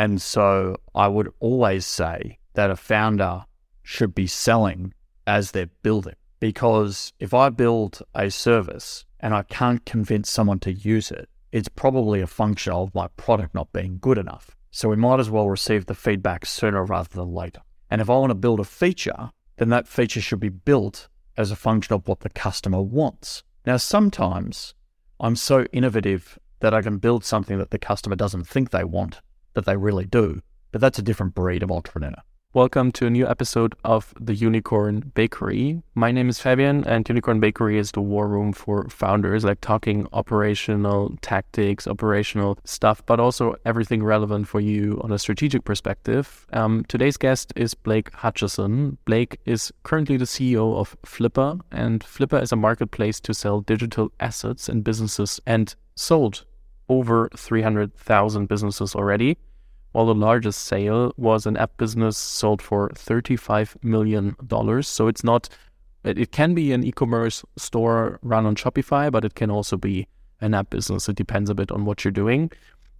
And so I would always say that a founder should be selling as they're building. Because if I build a service and I can't convince someone to use it, it's probably a function of my product not being good enough. So we might as well receive the feedback sooner rather than later. And if I want to build a feature, then that feature should be built as a function of what the customer wants. Now, sometimes I'm so innovative that I can build something that the customer doesn't think they want, that they really do. But that's a different breed of entrepreneur. Welcome to a new episode of the Unicorn Bakery. My name is Fabian, and Unicorn Bakery is the war room for founders, like talking operational tactics, operational stuff, but also everything relevant for you on a strategic perspective. Um, today's guest is Blake Hutchison. Blake is currently the CEO of Flippa, and Flippa is a marketplace to sell digital assets and businesses and sold over 300,000 businesses already while the largest sale was an app business sold for $35 million. So it's not, it can be an e commerce store run on Shopify, but it can also be an app business. It depends a bit on what you're doing.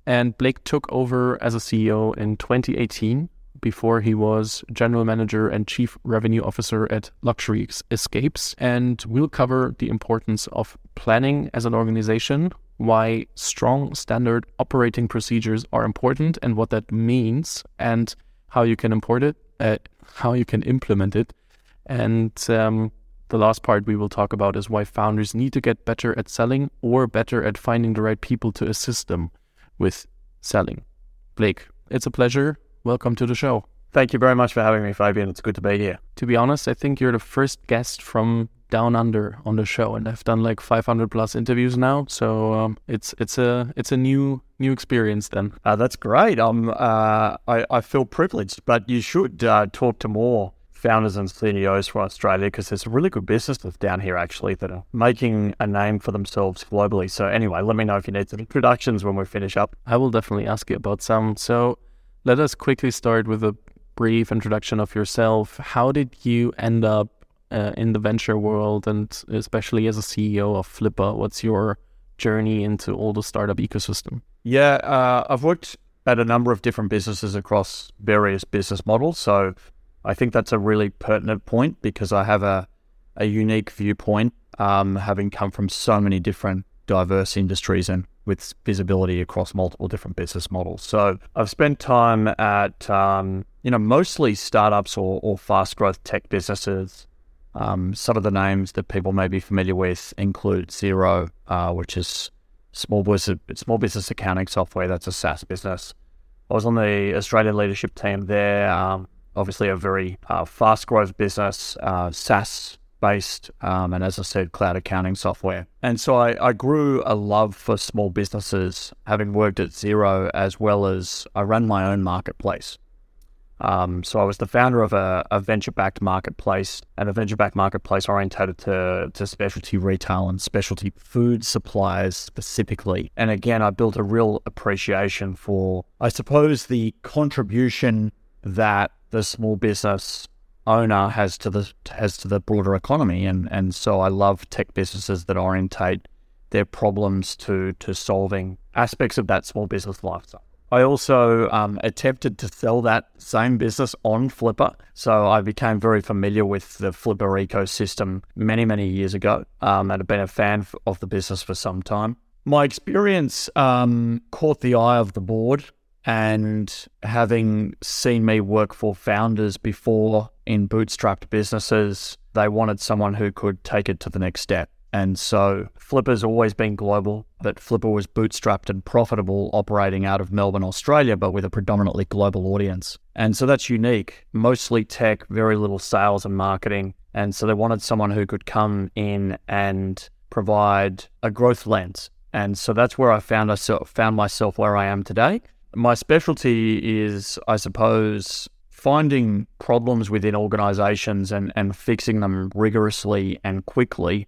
And Blake took over as a CEO in 2018 before he was general manager and chief revenue officer at Luxury Escapes. And we'll cover the importance of planning as an organization, why strong standard operating procedures are important and what that means and how you can import it, uh, how you can implement it. And um, the last part we will talk about is why founders need to get better at selling or better at finding the right people to assist them with selling. Blake, it's a pleasure. Welcome to the show. Thank you very much for having me, Fabian. It's good to be here. To be honest, I think you're the first guest from down under on the show, and I've done like 500 plus interviews now. So um, it's it's a it's a new new experience. Then uh, that's great. Um, uh, I I feel privileged, but you should uh, talk to more founders and CEOs from Australia because there's a really good businesses down here actually that are making a name for themselves globally. So anyway, let me know if you need some introductions when we finish up. I will definitely ask you about some. So let us quickly start with a brief introduction of yourself. How did you end up uh, in the venture world and especially as a CEO of Flippa? What's your journey into all the startup ecosystem? Yeah, uh, I've worked at a number of different businesses across various business models. So I think that's a really pertinent point because I have a, a unique viewpoint, um, having come from so many different diverse industries and with visibility across multiple different business models. So I've spent time at, um, you know, mostly startups or, or fast growth tech businesses um, some of the names that people may be familiar with include Xero, uh, which is small business small business accounting software. That's a SaaS business. I was on the Australian leadership team there. Um, obviously, a very uh, fast growth business, uh, SaaS based, um, and as I said, cloud accounting software. And so I, I, grew a love for small businesses, having worked at Xero, as well as I ran my own marketplace. Um, so I was the founder of a, a venture-backed marketplace and a venture-backed marketplace orientated to, to specialty retail and specialty food suppliers specifically. And again, I built a real appreciation for, I suppose, the contribution that the small business owner has to the has to the broader economy. And and so I love tech businesses that orientate their problems to to solving aspects of that small business lifestyle. I also um, attempted to sell that same business on Flippa. So I became very familiar with the Flippa ecosystem many, many years ago um, and have been a fan of the business for some time. My experience um, caught the eye of the board, and having seen me work for founders before in bootstrapped businesses, they wanted someone who could take it to the next step. And so Flippa's always been global, but Flippa was bootstrapped and profitable operating out of Melbourne, Australia, but with a predominantly global audience. And so that's unique. Mostly tech, very little sales and marketing. And so they wanted someone who could come in and provide a growth lens. And so that's where I found myself, found myself where I am today. My specialty is, I suppose, finding problems within organizations and, and fixing them rigorously and quickly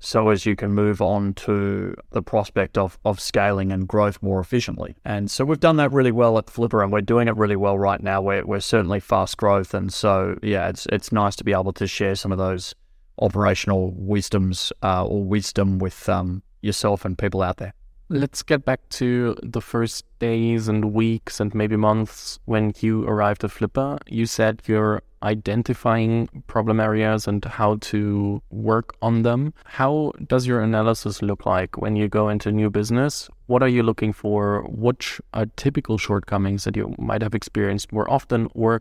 so as you can move on to the prospect of, of scaling and growth more efficiently. And so we've done that really well at Flippa and we're doing it really well right now. We're, we're certainly fast growth. And so, yeah, it's, it's nice to be able to share some of those operational wisdoms uh, or wisdom with um, yourself and people out there. Let's get back to the first days and weeks and maybe months when you arrived at Flippa. You said you're identifying problem areas and how to work on them. How does your analysis look like when you go into new business? What are you looking for? What are typical shortcomings that you might have experienced more often, or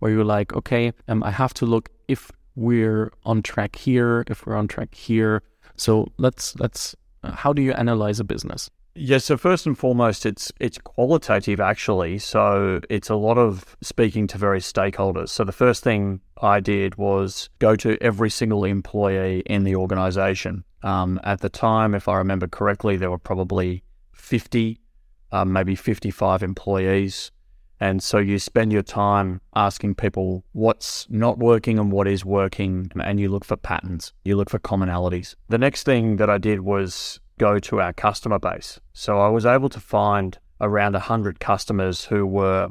where you're like, okay, um, I have to look if we're on track here, if we're on track here. So let's let's how do you analyze a business? Yeah, so first and foremost, it's it's qualitative actually. So it's a lot of speaking to various stakeholders. So the first thing I did was go to every single employee in the organization. Um, at the time, if I remember correctly, there were probably 50, um, maybe 55 employees. And so you spend your time asking people what's not working and what is working, and you look for patterns, you look for commonalities. The next thing that I did was go to our customer base. So I was able to find around 100 customers who were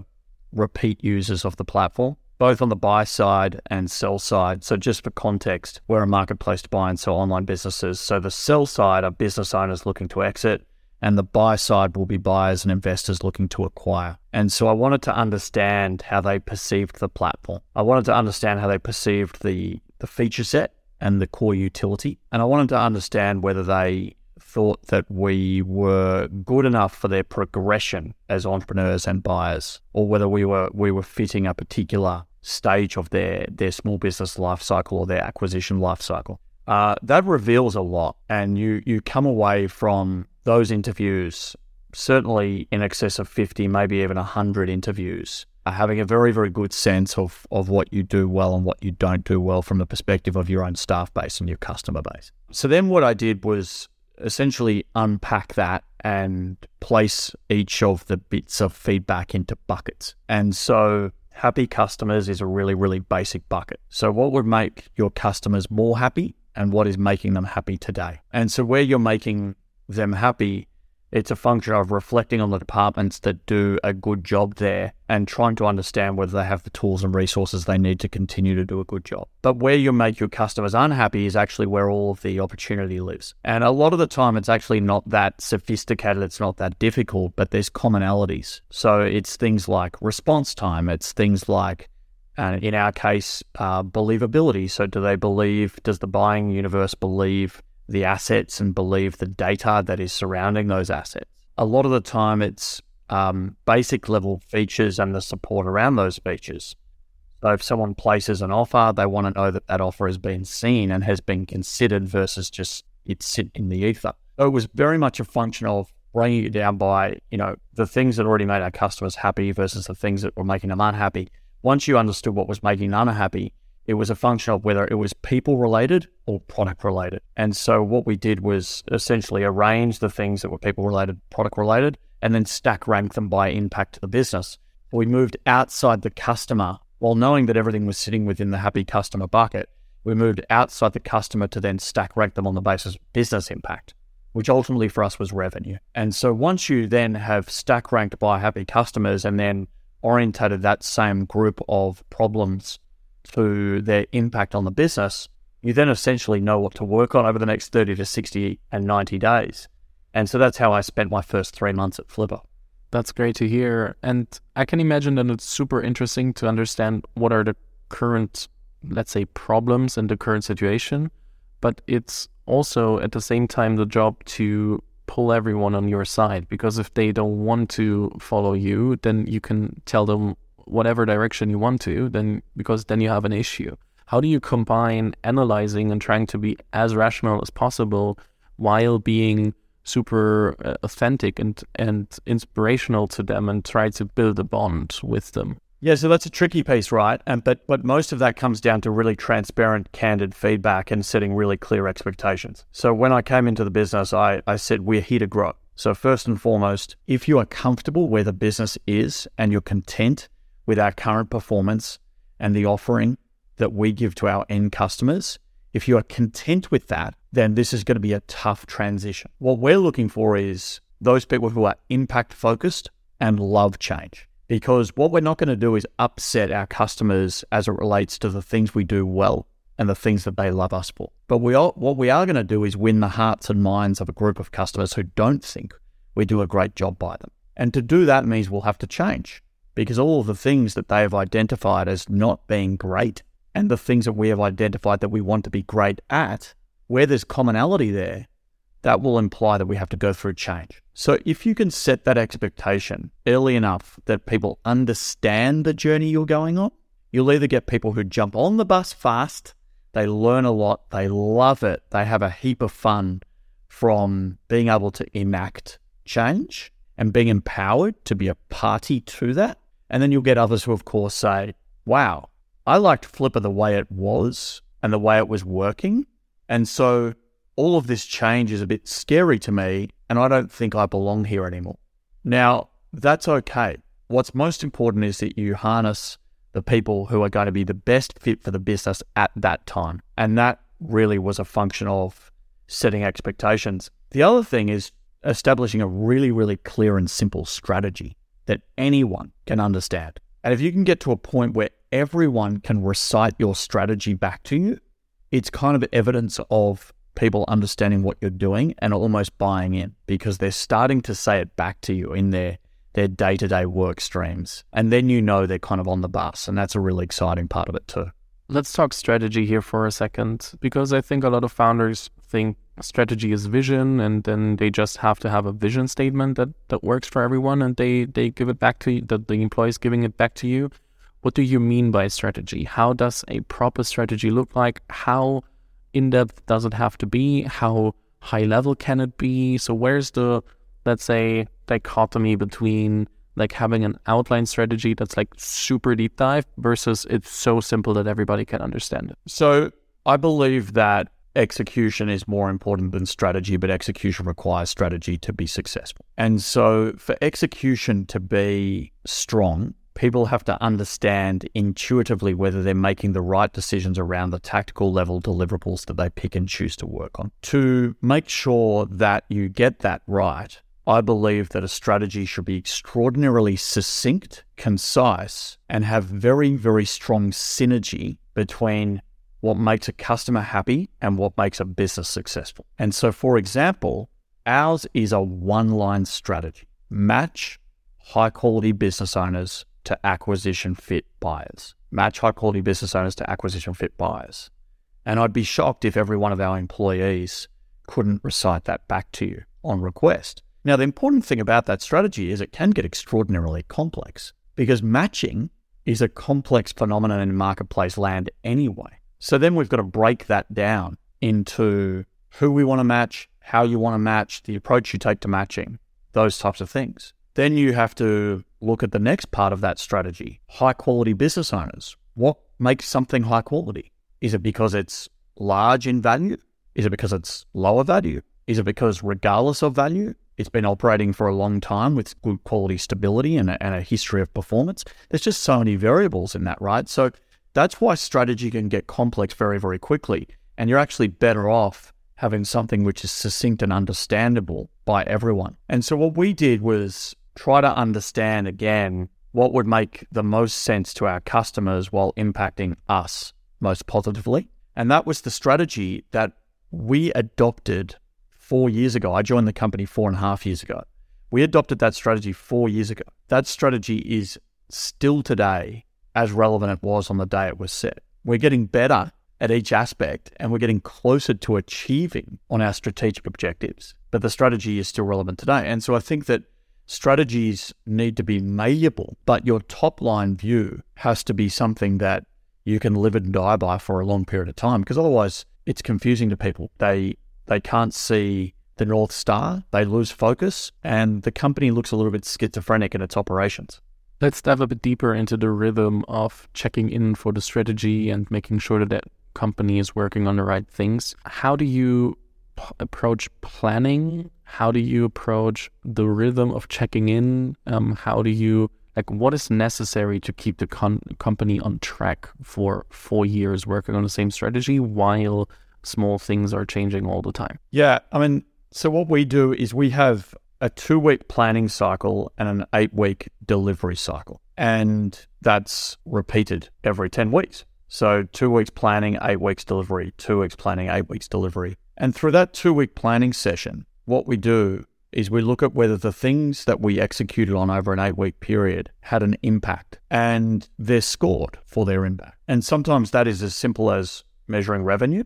repeat users of the platform, both on the buy side and sell side. So, just for context, we're a marketplace to buy and sell online businesses. So, the sell side are business owners looking to exit, and the buy side will be buyers and investors looking to acquire. And so I wanted to understand how they perceived the platform. I wanted to understand how they perceived the, the feature set and the core utility. And I wanted to understand whether they thought that we were good enough for their progression as entrepreneurs and buyers, or whether we were we were fitting a particular stage of their their small business life cycle or their acquisition life cycle. Uh, that reveals a lot, and you you come away from those interviews certainly in excess of 50, maybe even 100 interviews, are having a very, very good sense of, of what you do well and what you don't do well from the perspective of your own staff base and your customer base. So then what I did was essentially unpack that and place each of the bits of feedback into buckets. And so happy customers is a really, really basic bucket. So what would make your customers more happy and what is making them happy today? And so where you're making them happy it's a function of reflecting on the departments that do a good job there and trying to understand whether they have the tools and resources they need to continue to do a good job. But where you make your customers unhappy is actually where all of the opportunity lives. And a lot of the time, it's actually not that sophisticated, it's not that difficult, but there's commonalities. So it's things like response time, it's things like and in our case, uh, believability. So, do they believe, does the buying universe believe the assets and believe the data that is surrounding those assets. A lot of the time, it's um, basic level features and the support around those features. So, if someone places an offer, they want to know that that offer has been seen and has been considered versus just it sit in the ether. So, it was very much a function of bringing it down by, you know, the things that already made our customers happy versus the things that were making them unhappy. Once you understood what was making them unhappy, it was a function of whether it was people related or product related. And so what we did was essentially arrange the things that were people related, product related, and then stack rank them by impact to the business. We moved outside the customer while knowing that everything was sitting within the happy customer bucket. We moved outside the customer to then stack rank them on the basis of business impact, which ultimately for us was revenue. And so once you then have stack ranked by happy customers and then orientated that same group of problems to their impact on the business, you then essentially know what to work on over the next 30 to 60 and 90 days. And so that's how I spent my first three months at Flippa. That's great to hear. And I can imagine that it's super interesting to understand what are the current, let's say, problems in the current situation. But it's also at the same time the job to pull everyone on your side because if they don't want to follow you, then you can tell them whatever direction you want to, then because then you have an issue. How do you combine analyzing and trying to be as rational as possible while being super uh, authentic and and inspirational to them and try to build a bond with them? Yeah, so that's a tricky piece, right? And but but most of that comes down to really transparent, candid feedback and setting really clear expectations. So when I came into the business, I, I said we're here to grow. So first and foremost, if you are comfortable where the business is and you're content with our current performance and the offering that we give to our end customers, if you are content with that, then this is going to be a tough transition. What we're looking for is those people who are impact focused and love change. Because what we're not going to do is upset our customers as it relates to the things we do well and the things that they love us for. But we what we are going to do is win the hearts and minds of a group of customers who don't think we do a great job by them. And to do that means we'll have to change because all of the things that they have identified as not being great and the things that we have identified that we want to be great at, where there's commonality there, that will imply that we have to go through change. So if you can set that expectation early enough that people understand the journey you're going on, you'll either get people who jump on the bus fast, they learn a lot, they love it, they have a heap of fun from being able to enact change and being empowered to be a party to that. And then you'll get others who, of course, say, wow, I liked Flippa the way it was and the way it was working. And so all of this change is a bit scary to me, and I don't think I belong here anymore. Now, that's okay. What's most important is that you harness the people who are going to be the best fit for the business at that time. And that really was a function of setting expectations. The other thing is establishing a really, really clear and simple strategy that anyone can understand. And if you can get to a point where everyone can recite your strategy back to you, it's kind of evidence of people understanding what you're doing and almost buying in because they're starting to say it back to you in their their day-to-day work streams and then you know they're kind of on the bus and that's a really exciting part of it too let's talk strategy here for a second because i think a lot of founders think strategy is vision and then they just have to have a vision statement that that works for everyone and they they give it back to you that the employee is giving it back to you what do you mean by strategy how does a proper strategy look like how in depth does it have to be? How high level can it be? So where's the let's say dichotomy between like having an outline strategy that's like super deep dive versus it's so simple that everybody can understand it. So I believe that execution is more important than strategy, but execution requires strategy to be successful. And so for execution to be strong, people have to understand intuitively whether they're making the right decisions around the tactical level deliverables that they pick and choose to work on. To make sure that you get that right, I believe that a strategy should be extraordinarily succinct, concise, and have very, very strong synergy between what makes a customer happy and what makes a business successful. And so, for example, ours is a one line strategy match high quality business owners to acquisition fit buyers, match high quality business owners to acquisition fit buyers. And I'd be shocked if every one of our employees couldn't recite that back to you on request. Now, the important thing about that strategy is it can get extraordinarily complex because matching is a complex phenomenon in marketplace land anyway. So then we've got to break that down into who we want to match, how you want to match, the approach you take to matching, those types of things. Then you have to look at the next part of that strategy high quality business owners. What makes something high quality? Is it because it's large in value? Is it because it's lower value? Is it because, regardless of value, it's been operating for a long time with good quality stability and a, and a history of performance? There's just so many variables in that, right? So that's why strategy can get complex very, very quickly. And you're actually better off having something which is succinct and understandable by everyone. And so what we did was try to understand again what would make the most sense to our customers while impacting us most positively. And that was the strategy that we adopted four years ago. I joined the company four and a half years ago. We adopted that strategy four years ago. That strategy is still today as relevant it was on the day it was set. We're getting better at each aspect and we're getting closer to achieving on our strategic objectives. But the strategy is still relevant today. And so I think that strategies need to be malleable, but your top line view has to be something that you can live and die by for a long period of time because otherwise it's confusing to people. They they can't see the North Star, they lose focus, and the company looks a little bit schizophrenic in its operations. Let's dive a bit deeper into the rhythm of checking in for the strategy and making sure that that company is working on the right things. How do you p- approach planning how do you approach the rhythm of checking in? Um, how do you like what is necessary to keep the con- company on track for four years working on the same strategy while small things are changing all the time? Yeah, I mean, so what we do is we have a two week planning cycle and an eight week delivery cycle, and that's repeated every 10 weeks. So, two weeks planning, eight weeks delivery, two weeks planning, eight weeks delivery. And through that two week planning session, what we do is we look at whether the things that we executed on over an eight week period had an impact and they're scored for their impact. And sometimes that is as simple as measuring revenue,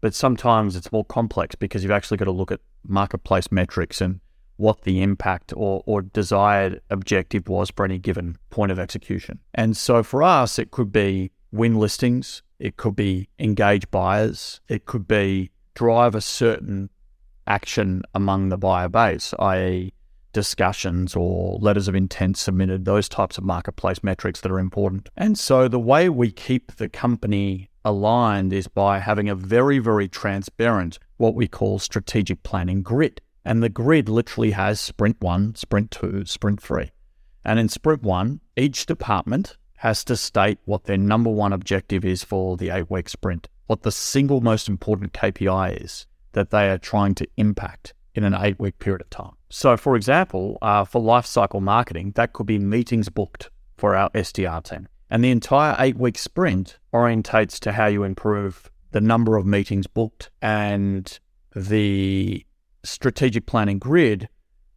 but sometimes it's more complex because you've actually got to look at marketplace metrics and what the impact or, or desired objective was for any given point of execution. And so for us, it could be win listings, it could be engage buyers, it could be drive a certain action among the buyer base, i.e., discussions or letters of intent submitted, those types of marketplace metrics that are important. And so the way we keep the company aligned is by having a very, very transparent, what we call strategic planning grid. And the grid literally has sprint one, sprint two, sprint three. And in sprint one, each department has to state what their number one objective is for the eight week sprint, what the single most important KPI is that they are trying to impact in an eight week period of time. So, for example, uh, for lifecycle marketing, that could be meetings booked for our SDR team. And the entire eight week sprint orientates to how you improve the number of meetings booked. And the strategic planning grid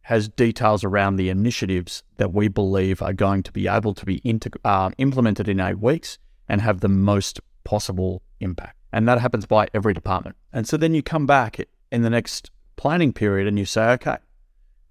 has details around the initiatives that we believe are going to be able to be integ- uh, implemented in eight weeks and have the most possible impact. And that happens by every department. And so then you come back in the next planning period and you say, okay,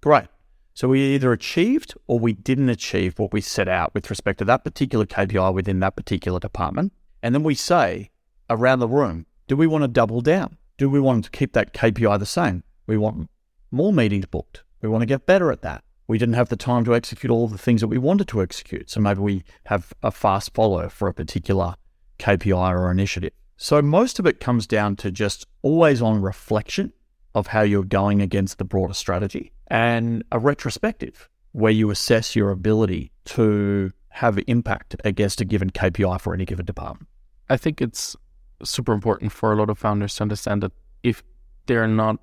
great. So we either achieved or we didn't achieve what we set out with respect to that particular KPI within that particular department. And then we say around the room, do we want to double down? Do we want to keep that KPI the same? We want more meetings booked. We want to get better at that. We didn't have the time to execute all the things that we wanted to execute. So maybe we have a fast follow for a particular KPI or initiative. So most of it comes down to just always on reflection of how you're going against the broader strategy and a retrospective where you assess your ability to have impact against a given KPI for any given department. I think it's super important for a lot of founders to understand that if they're not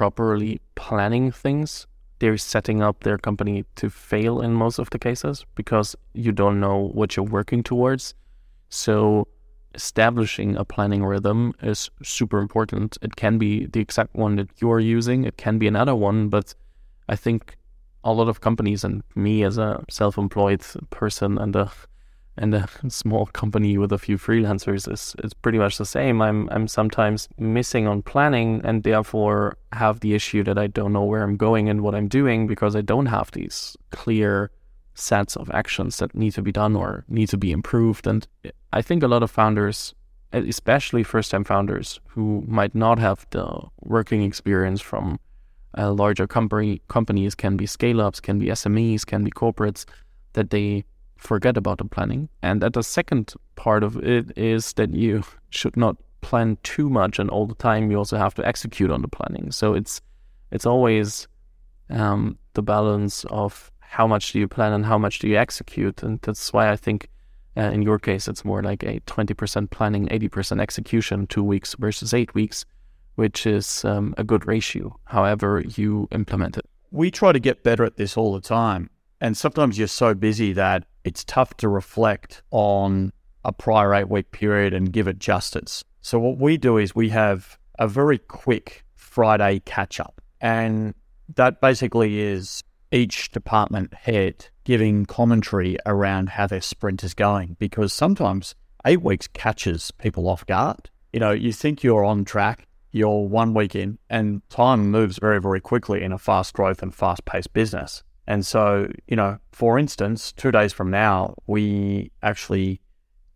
properly planning things, they're setting up their company to fail in most of the cases because you don't know what you're working towards. So establishing a planning rhythm is super important. It can be the exact one that you're using, it can be another one, but I think a lot of companies and me as a self-employed person and a and a small company with a few freelancers is is pretty much the same. I'm I'm sometimes missing on planning and therefore have the issue that I don't know where I'm going and what I'm doing because I don't have these clear sets of actions that need to be done or need to be improved. And I think a lot of founders, especially first time founders who might not have the working experience from a larger company, companies can be scale ups, can be SMEs, can be corporates, that they forget about the planning. And that the second part of it is that you should not plan too much and all the time you also have to execute on the planning. So it's it's always um, the balance of how much do you plan and how much do you execute, and that's why I think uh, in your case it's more like a twenty percent planning, eighty percent execution, two weeks versus eight weeks, which is um, a good ratio. However, you implement it. We try to get better at this all the time, and sometimes you're so busy that it's tough to reflect on a prior eight week period and give it justice. So, what we do is we have a very quick Friday catch up. And that basically is each department head giving commentary around how their sprint is going because sometimes eight weeks catches people off guard. You know, you think you're on track, you're one week in, and time moves very, very quickly in a fast growth and fast paced business. And so, you know, for instance, two days from now, we actually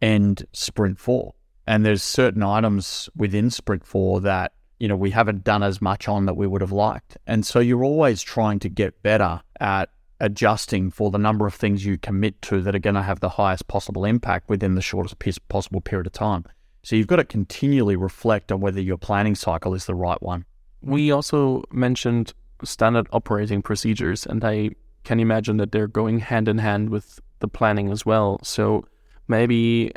end sprint four. And there's certain items within sprint four that, you know, we haven't done as much on that we would have liked. And so you're always trying to get better at adjusting for the number of things you commit to that are going to have the highest possible impact within the shortest possible period of time. So you've got to continually reflect on whether your planning cycle is the right one. We also mentioned standard operating procedures, and I can imagine that they're going hand in hand with the planning as well. So maybe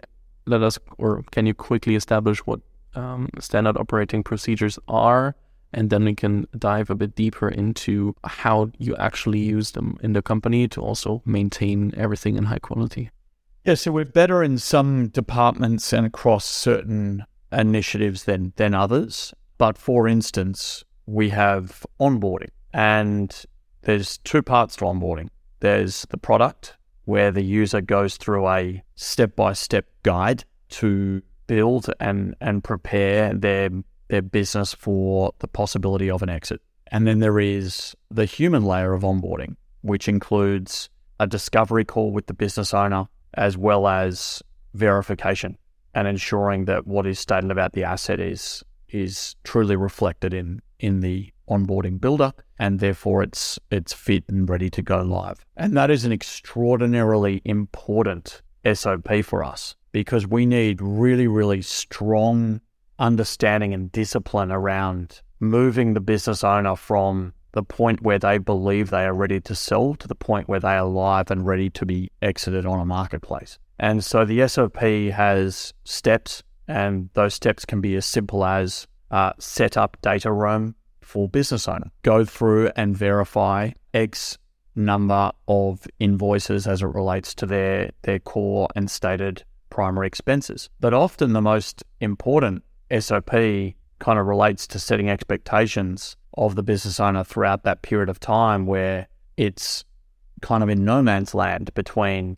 let us, or can you quickly establish what um, standard operating procedures are? And then we can dive a bit deeper into how you actually use them in the company to also maintain everything in high quality. Yeah, so we're better in some departments and across certain initiatives than, than others. But for instance, we have onboarding. And there's two parts to onboarding. There's the product where the user goes through a step-by-step guide to build and and prepare their their business for the possibility of an exit. And then there is the human layer of onboarding, which includes a discovery call with the business owner as well as verification and ensuring that what is stated about the asset is is truly reflected in in the onboarding builder and therefore it's it's fit and ready to go live. And that is an extraordinarily important SOP for us because we need really really strong understanding and discipline around moving the business owner from the point where they believe they are ready to sell to the point where they are live and ready to be exited on a marketplace. And so the SOP has steps, and those steps can be as simple as uh, set up data room for business owner, go through and verify X number of invoices as it relates to their their core and stated primary expenses. But often the most important SOP kind of relates to setting expectations of the business owner throughout that period of time where it's kind of in no man's land between,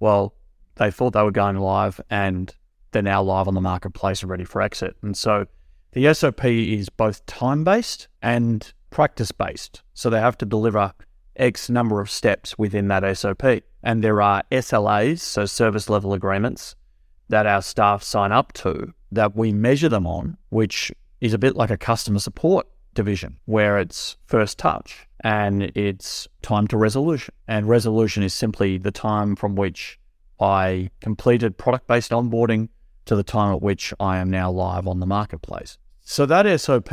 well, they thought they were going live and they're now live on the marketplace and ready for exit. And so the SOP is both time based and practice based. So they have to deliver X number of steps within that SOP. And there are SLAs, so service level agreements, that our staff sign up to that we measure them on, which is a bit like a customer support division where it's first touch and it's time to resolution. And resolution is simply the time from which I completed product based onboarding to the time at which I am now live on the marketplace. So that SOP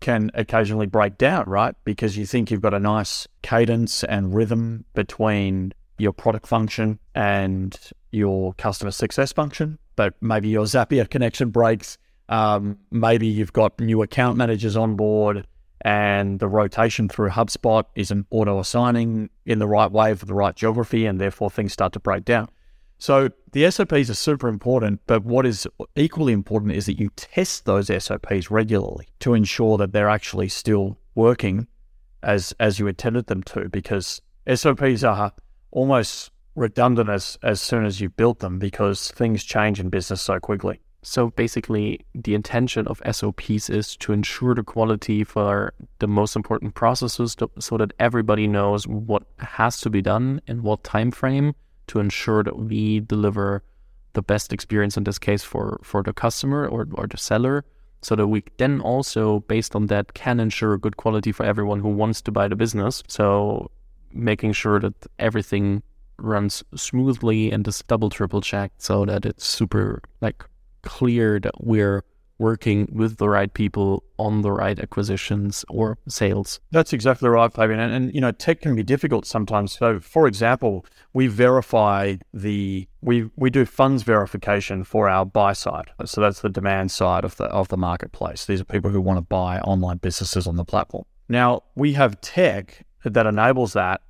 can occasionally break down, right? Because you think you've got a nice cadence and rhythm between your product function and your customer success function, but maybe your Zapier connection breaks um, maybe you've got new account managers on board and the rotation through HubSpot isn't auto assigning in the right way for the right geography, and therefore things start to break down. So the SOPs are super important, but what is equally important is that you test those SOPs regularly to ensure that they're actually still working as as you intended them to, because SOPs are almost redundant as as soon as you've built them because things change in business so quickly. So basically, the intention of SOPs is to ensure the quality for the most important processes to, so that everybody knows what has to be done in what time frame to ensure that we deliver the best experience in this case for, for the customer or, or the seller so that we then also based on that can ensure good quality for everyone who wants to buy the business. So making sure that everything runs smoothly and is double triple checked so that it's super like clear that we're working with the right people on the right acquisitions or sales. That's exactly right, Fabian. And, and, you know, tech can be difficult sometimes. So, for example, we verify the we we do funds verification for our buy side. So that's the demand side of the of the marketplace. These are people who want to buy online businesses on the platform. Now we have tech that enables that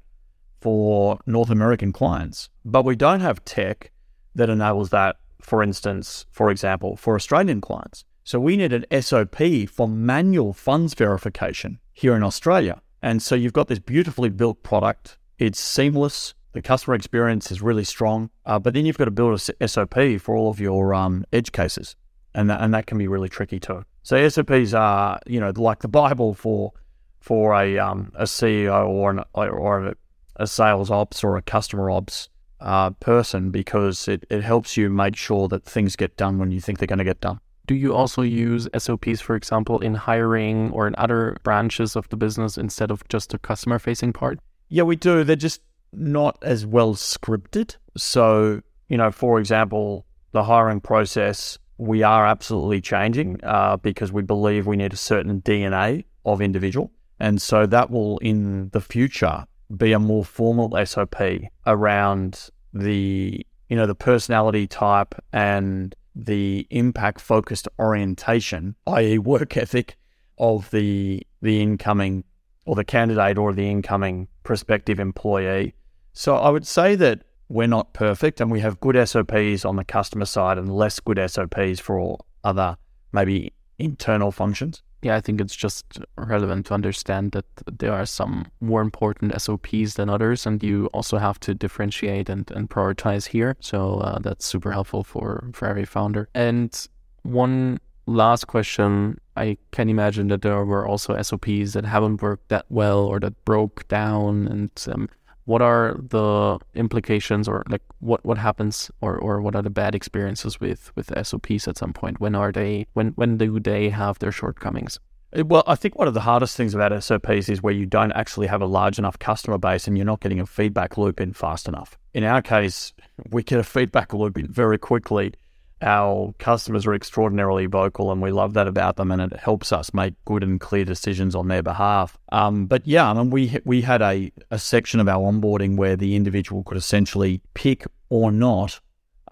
for North American clients, but we don't have tech that enables that for instance, for example, for Australian clients. So we need an SOP for manual funds verification here in Australia. And so you've got this beautifully built product. It's seamless. The customer experience is really strong. Uh, but then you've got to build a SOP for all of your um, edge cases. And that, and that can be really tricky too. So SOPs are, you know, like the Bible for for a um, a CEO or an, or a sales ops or a customer ops uh, person because it, it helps you make sure that things get done when you think they're going to get done. Do you also use SOPs, for example, in hiring or in other branches of the business instead of just the customer facing part? Yeah, we do. They're just not as well scripted. So, you know, for example, the hiring process, we are absolutely changing uh, because we believe we need a certain DNA of individual. And so that will, in the future, be a more formal SOP around the you know the personality type and the impact focused orientation, i.e., work ethic of the the incoming or the candidate or the incoming prospective employee. So I would say that we're not perfect and we have good SOPs on the customer side and less good SOPs for all other maybe internal functions. Yeah, I think it's just relevant to understand that there are some more important SOPs than others, and you also have to differentiate and, and prioritize here. So uh, that's super helpful for, for every founder. And one last question I can imagine that there were also SOPs that haven't worked that well or that broke down. And um, what are the implications or like what, what happens or, or what are the bad experiences with, with SOPs at some point? When are they, when, when do they have their shortcomings? Eh, well, I think one of the hardest things about SOPs is where you don't actually have a large enough customer base and you're not getting a feedback loop in fast enough. In our case, we get a feedback loop in very quickly our customers are extraordinarily vocal and we love that about them and it helps us make good and clear decisions on their behalf. Um, but yeah, I mean, we, we had a, a section of our onboarding where the individual could essentially pick or not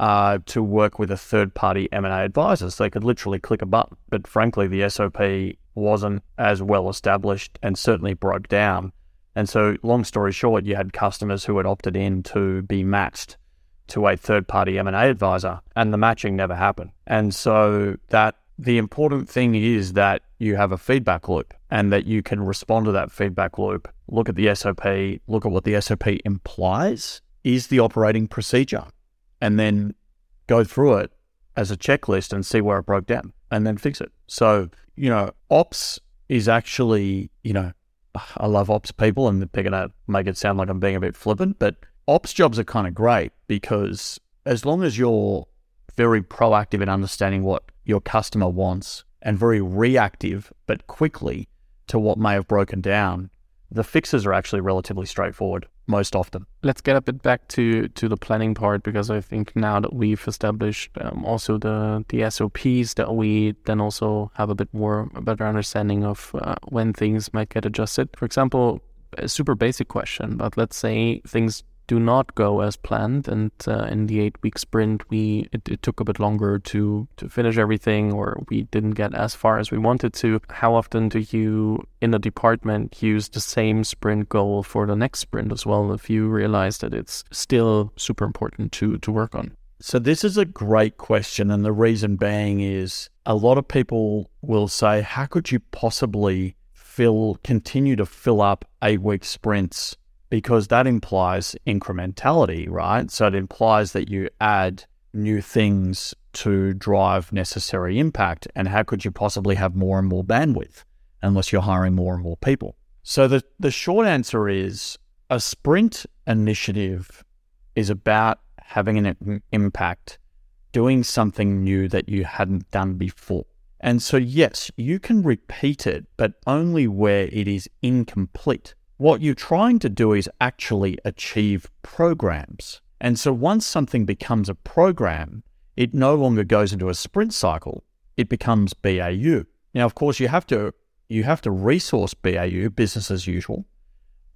uh, to work with a third party M&A advisor. So they could literally click a button. But frankly, the SOP wasn't as well established and certainly broke down. And so, long story short, you had customers who had opted in to be matched to a third party M&A advisor and the matching never happened. And so that the important thing is that you have a feedback loop and that you can respond to that feedback loop, look at the SOP, look at what the SOP implies is the operating procedure, and then go through it as a checklist and see where it broke down and then fix it. So, you know, ops is actually, you know, I love ops people and they're going to make it sound like I'm being a bit flippant, but ops jobs are kind of great because as long as you're very proactive in understanding what your customer wants and very reactive but quickly to what may have broken down, the fixes are actually relatively straightforward most often. Let's get a bit back to to the planning part because I think now that we've established um, also the the SOPs that we then also have a bit more a better understanding of uh, when things might get adjusted. For example, a super basic question, but let's say things do not go as planned, and uh, in the eight-week sprint, we it, it, took a bit longer to to finish everything, or we didn't get as far as we wanted to. How often do you, in a department, use the same sprint goal for the next sprint as well? If you realize that it's still super important to to work on. So this is a great question, and the reason being is a lot of people will say, "How could you possibly?" fill continue to fill up eight week sprints because that implies incrementality, right? So it implies that you add new things to drive necessary impact. And how could you possibly have more and more bandwidth unless you're hiring more and more people? So the, the short answer is a sprint initiative is about having an impact, doing something new that you hadn't done before. And so, yes, you can repeat it, but only where it is incomplete. What you're trying to do is actually achieve programs. And so once something becomes a program, it no longer goes into a sprint cycle. It becomes BAU. Now, of course, you have to you have to resource BAU, business as usual.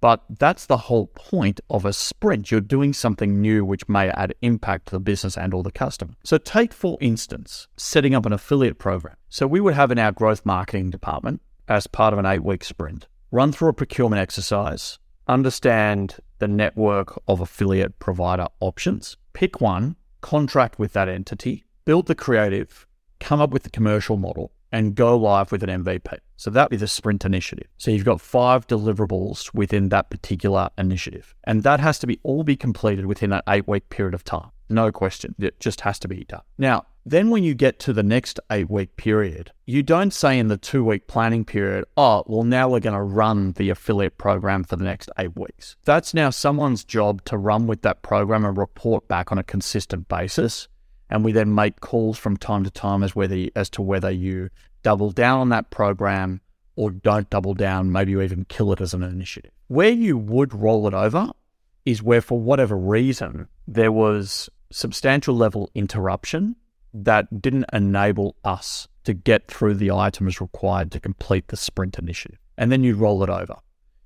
But that's the whole point of a sprint. You're doing something new which may add impact to the business and or the customer. So take for instance, setting up an affiliate program. So we would have in our growth marketing department as part of an 8-week sprint run through a procurement exercise, understand the network of affiliate provider options, pick one, contract with that entity, build the creative, come up with the commercial model, and go live with an MVP. So that would be the sprint initiative. So you've got five deliverables within that particular initiative. And that has to be all be completed within an eight week period of time. No question. It just has to be done. Now, then when you get to the next eight week period, you don't say in the two week planning period, oh, well, now we're going to run the affiliate program for the next eight weeks. That's now someone's job to run with that program and report back on a consistent basis. And we then make calls from time to time as whether as to whether you double down on that program or don't double down, maybe you even kill it as an initiative. Where you would roll it over is where for whatever reason there was substantial level interruption that didn't enable us to get through the items required to complete the sprint initiative. And then you roll it over.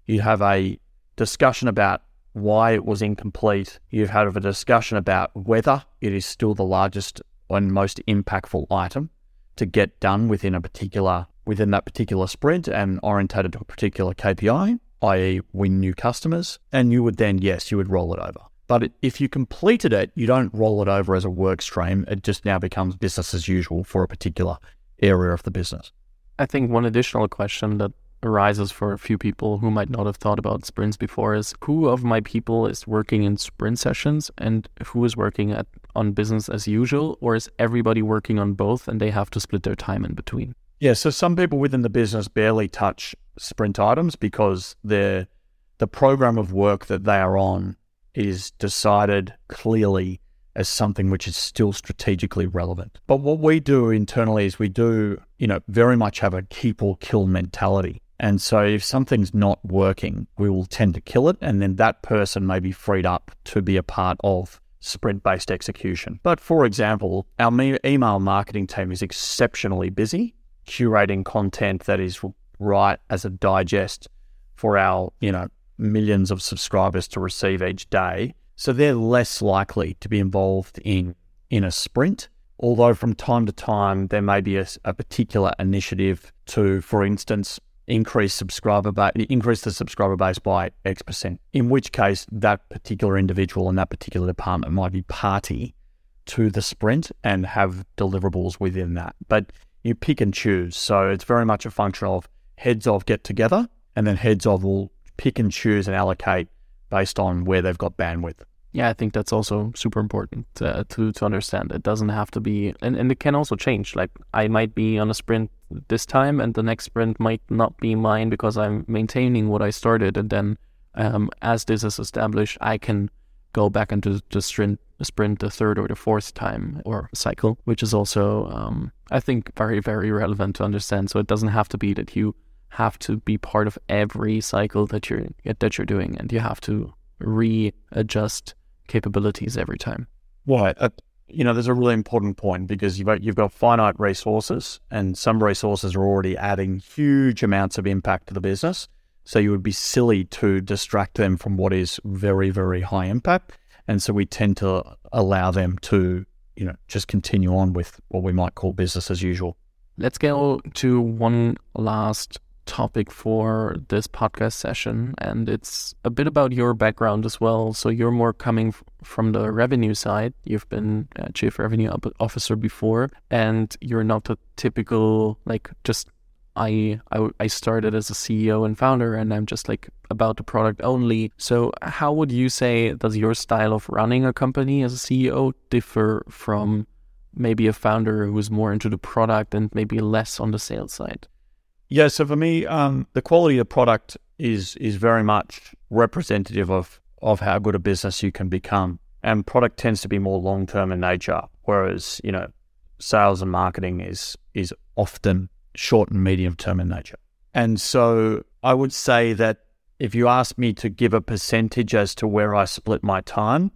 You have a discussion about why it was incomplete. You have had a discussion about whether it is still the largest and most impactful item to get done within a particular within that particular sprint and orientated to a particular KPI, i.e., win new customers. And you would then, yes, you would roll it over. But if you completed it, you don't roll it over as a work stream. It just now becomes business as usual for a particular area of the business. I think one additional question that arises for a few people who might not have thought about sprints before is who of my people is working in sprint sessions and who is working at on business as usual or is everybody working on both and they have to split their time in between yeah so some people within the business barely touch sprint items because the the program of work that they are on is decided clearly as something which is still strategically relevant. But what we do internally is we do, you know, very much have a keep or kill mentality. And so if something's not working, we will tend to kill it. And then that person may be freed up to be a part of sprint based execution. But for example, our email marketing team is exceptionally busy curating content that is right as a digest for our, you know, millions of subscribers to receive each day. So they're less likely to be involved in in a sprint. Although from time to time there may be a, a particular initiative to, for instance, increase subscriber base, increase the subscriber base by X percent. In which case, that particular individual in that particular department might be party to the sprint and have deliverables within that. But you pick and choose. So it's very much a function of heads of get together, and then heads of will pick and choose and allocate based on where they've got bandwidth. Yeah, I think that's also super important uh, to to understand. It doesn't have to be, and, and it can also change. Like I might be on a sprint this time, and the next sprint might not be mine because I'm maintaining what I started. And then, um, as this is established, I can go back into the sprint, sprint the third or the fourth time or cycle, which is also, um, I think, very very relevant to understand. So it doesn't have to be that you have to be part of every cycle that you're that you're doing, and you have to readjust capabilities every time. Right. Uh, you know, there's a really important point because you've got, you've got finite resources, and some resources are already adding huge amounts of impact to the business. So you would be silly to distract them from what is very, very high impact. And so we tend to allow them to, you know, just continue on with what we might call business as usual. Let's go to one last topic for this podcast session, and it's a bit about your background as well. So you're more coming from the revenue side. You've been chief revenue officer before, and you're not a typical like just. I, I I started as a CEO and founder, and I'm just like about the product only. So, how would you say does your style of running a company as a CEO differ from maybe a founder who's more into the product and maybe less on the sales side? Yeah, so for me, um, the quality of product is is very much representative of of how good a business you can become. And product tends to be more long term in nature, whereas you know, sales and marketing is is often short and medium term in nature. And so I would say that if you ask me to give a percentage as to where I split my time,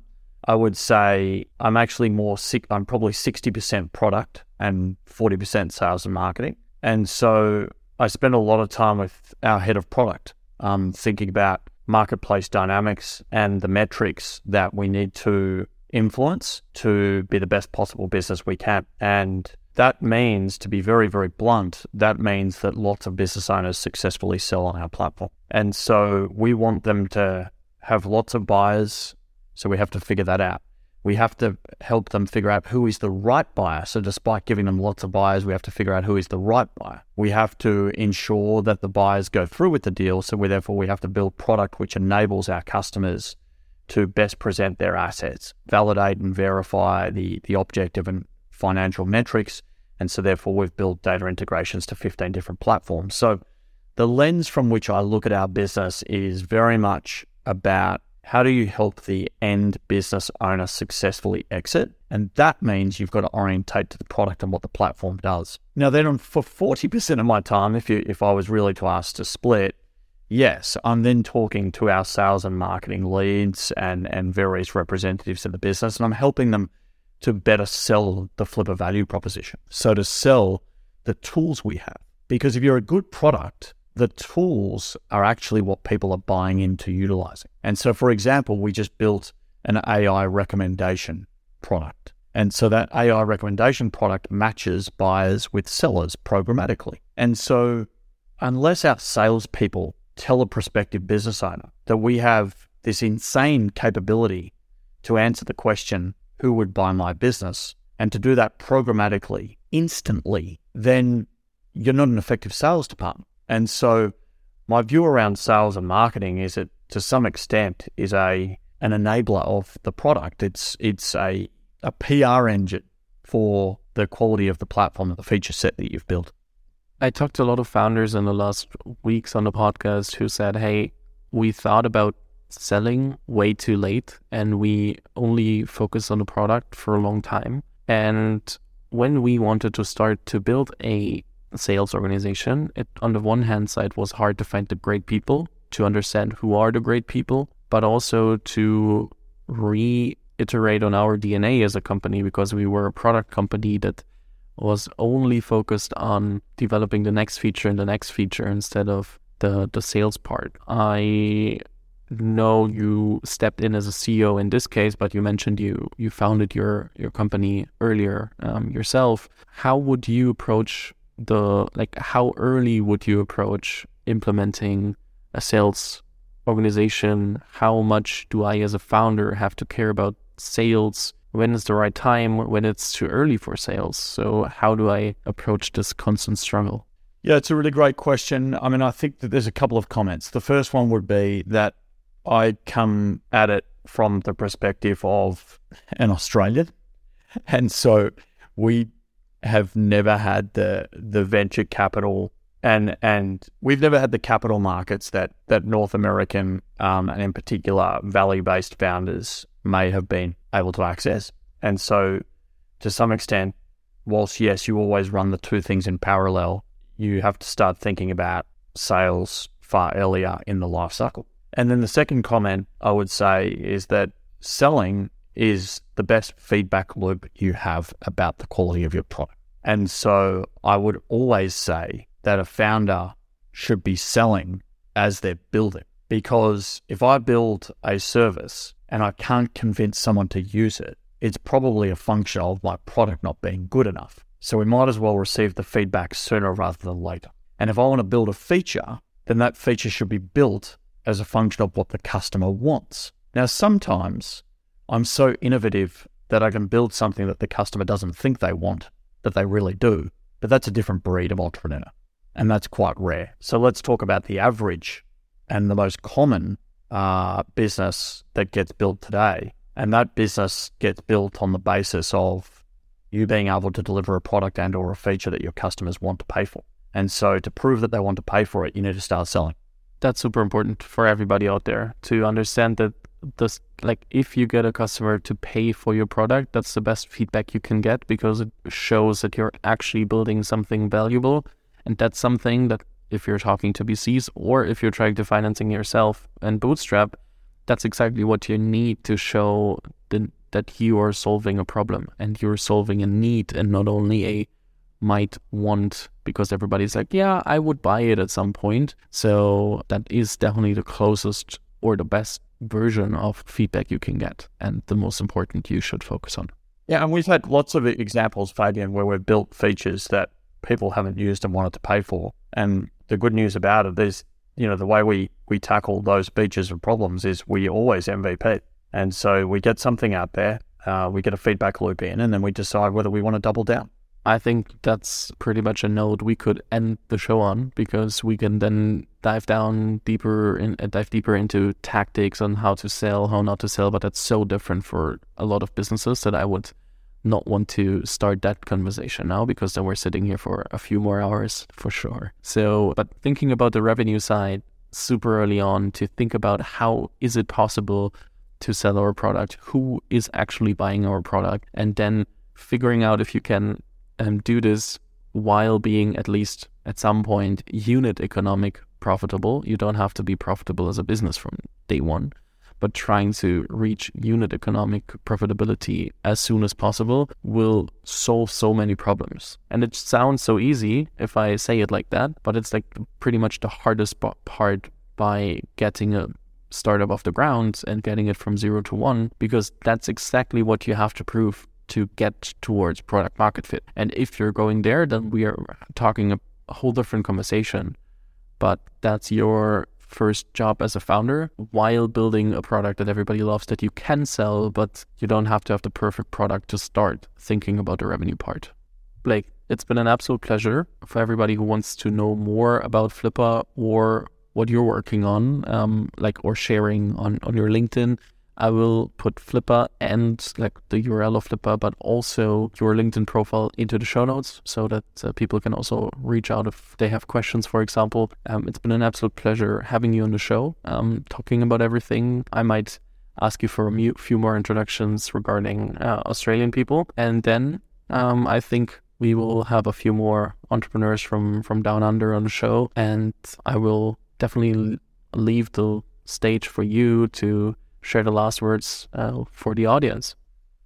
I would say I'm actually more sick. I'm probably 60% product and 40% sales and marketing. And so I spend a lot of time with our head of product, um, thinking about marketplace dynamics and the metrics that we need to influence to be the best possible business we can. And that means, to be very, very blunt, that means that lots of business owners successfully sell on our platform. And so we want them to have lots of buyers. So we have to figure that out we have to help them figure out who is the right buyer. So, despite giving them lots of buyers, we have to figure out who is the right buyer. We have to ensure that the buyers go through with the deal. So, we therefore we have to build product which enables our customers to best present their assets, validate and verify the the objective and financial metrics. And so, therefore, we've built data integrations to 15 different platforms. So, the lens from which I look at our business is very much about how do you help the end business owner successfully exit? And that means you've got to orientate to the product and what the platform does. Now, then for 40% of my time, if, you, if I was really to ask to split, yes, I'm then talking to our sales and marketing leads and, and various representatives of the business, and I'm helping them to better sell the Flippa value proposition. So to sell the tools we have. Because if you're a good product, the tools are actually what people are buying into utilizing. And so, for example, we just built an AI recommendation product. And so that AI recommendation product matches buyers with sellers programmatically. And so, unless our salespeople tell a prospective business owner that we have this insane capability to answer the question, who would buy my business, and to do that programmatically, instantly, then you're not an effective sales department. And so my view around sales and marketing is that to some extent is a an enabler of the product. It's it's a a PR engine for the quality of the platform and the feature set that you've built. I talked to a lot of founders in the last weeks on the podcast who said, "Hey, we thought about selling way too late and we only focused on the product for a long time. And when we wanted to start to build a sales organization, it on the one hand side was hard to find the great people to understand who are the great people, but also to reiterate on our DNA as a company because we were a product company that was only focused on developing the next feature and the next feature instead of the the sales part. I know you stepped in as a CEO in this case, but you mentioned you you founded your your company earlier um, yourself. How would you approach the like? How early would you approach implementing a sales organization? How much do I, as a founder, have to care about sales? When is the right time? When it's too early for sales? So how do I approach this constant struggle? Yeah, it's a really great question. I mean, I think that there's a couple of comments. The first one would be that I come at it from the perspective of an Australian. And so we have never had the the venture capital and and we've never had the capital markets that that North American um, and in particular Valley based founders may have been able to access. And so to some extent, whilst yes, you always run the two things in parallel, you have to start thinking about sales far earlier in the life cycle. And then the second comment I would say is that selling is the best feedback loop you have about the quality of your product. And so I would always say that a founder should be selling as they're building. Because if I build a service and I can't convince someone to use it, it's probably a function of my product not being good enough. So we might as well receive the feedback sooner rather than later. And if I want to build a feature, then that feature should be built as a function of what the customer wants. Now, sometimes I'm so innovative that I can build something that the customer doesn't think they want, that they really do. But that's a different breed of entrepreneur, and that's quite rare. So let's talk about the average and the most common uh, business that gets built today. And that business gets built on the basis of you being able to deliver a product and or a feature that your customers want to pay for. And so to prove that they want to pay for it, you need to start selling that's super important for everybody out there to understand that this like if you get a customer to pay for your product that's the best feedback you can get because it shows that you're actually building something valuable and that's something that if you're talking to VCs or if you're trying to financing yourself and bootstrap that's exactly what you need to show the, that you are solving a problem and you're solving a need and not only a might want because everybody's like, yeah, I would buy it at some point. So that is definitely the closest or the best version of feedback you can get and the most important you should focus on. Yeah, and we've had lots of examples, Fabian, where we've built features that people haven't used and wanted to pay for. And the good news about it is, you know, the way we, we tackle those features and problems is we always MVP. And so we get something out there, uh, we get a feedback loop in, and then we decide whether we want to double down. I think that's pretty much a note we could end the show on because we can then dive down deeper and uh, dive deeper into tactics on how to sell, how not to sell. But that's so different for a lot of businesses that I would not want to start that conversation now because then we're sitting here for a few more hours for sure. So, but thinking about the revenue side super early on to think about how is it possible to sell our product, who is actually buying our product, and then figuring out if you can um, do this while being at least at some point unit economic profitable. You don't have to be profitable as a business from day one, but trying to reach unit economic profitability as soon as possible will solve so many problems. And it sounds so easy if I say it like that, but it's like pretty much the hardest part by getting a startup off the ground and getting it from zero to one, because that's exactly what you have to prove to get towards product market fit. And if you're going there, then we are talking a, whole different conversation. But that's your first job as a founder while building a product that everybody loves that you can sell, but you don't have to have the perfect product to start thinking about the revenue part. Blake, It's been an absolute pleasure for everybody who wants to know more about Flippa or what you're working on, um, like or sharing on on your LinkedIn. I will put Flippa and like the URL of Flippa, but also your LinkedIn profile into the show notes so that uh, people can also reach out if they have questions, for example. Um, it's been an absolute pleasure having you on the show, um, talking about everything. I might ask you for a few more introductions regarding uh, Australian people. And then um, I think we will have a few more entrepreneurs from, from down under on the show. And I will definitely leave the stage for you to share the last words uh, for the audience.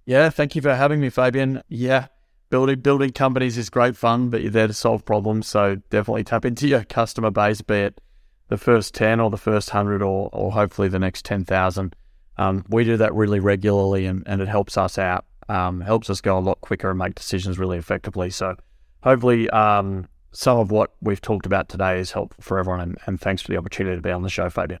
Yeah, thank you for having me, Fabian. Yeah, building building companies is great fun, but you're there to solve problems. So definitely tap into your customer base, be it the first ten or the first hundred, or or hopefully the next ten thousand. Um, we do that really regularly, and, and it helps us out. Um, helps us go a lot quicker and make decisions really effectively. So hopefully, um, some of what we've talked about today is helpful for everyone. And, and thanks for the opportunity to be on the show, Fabian.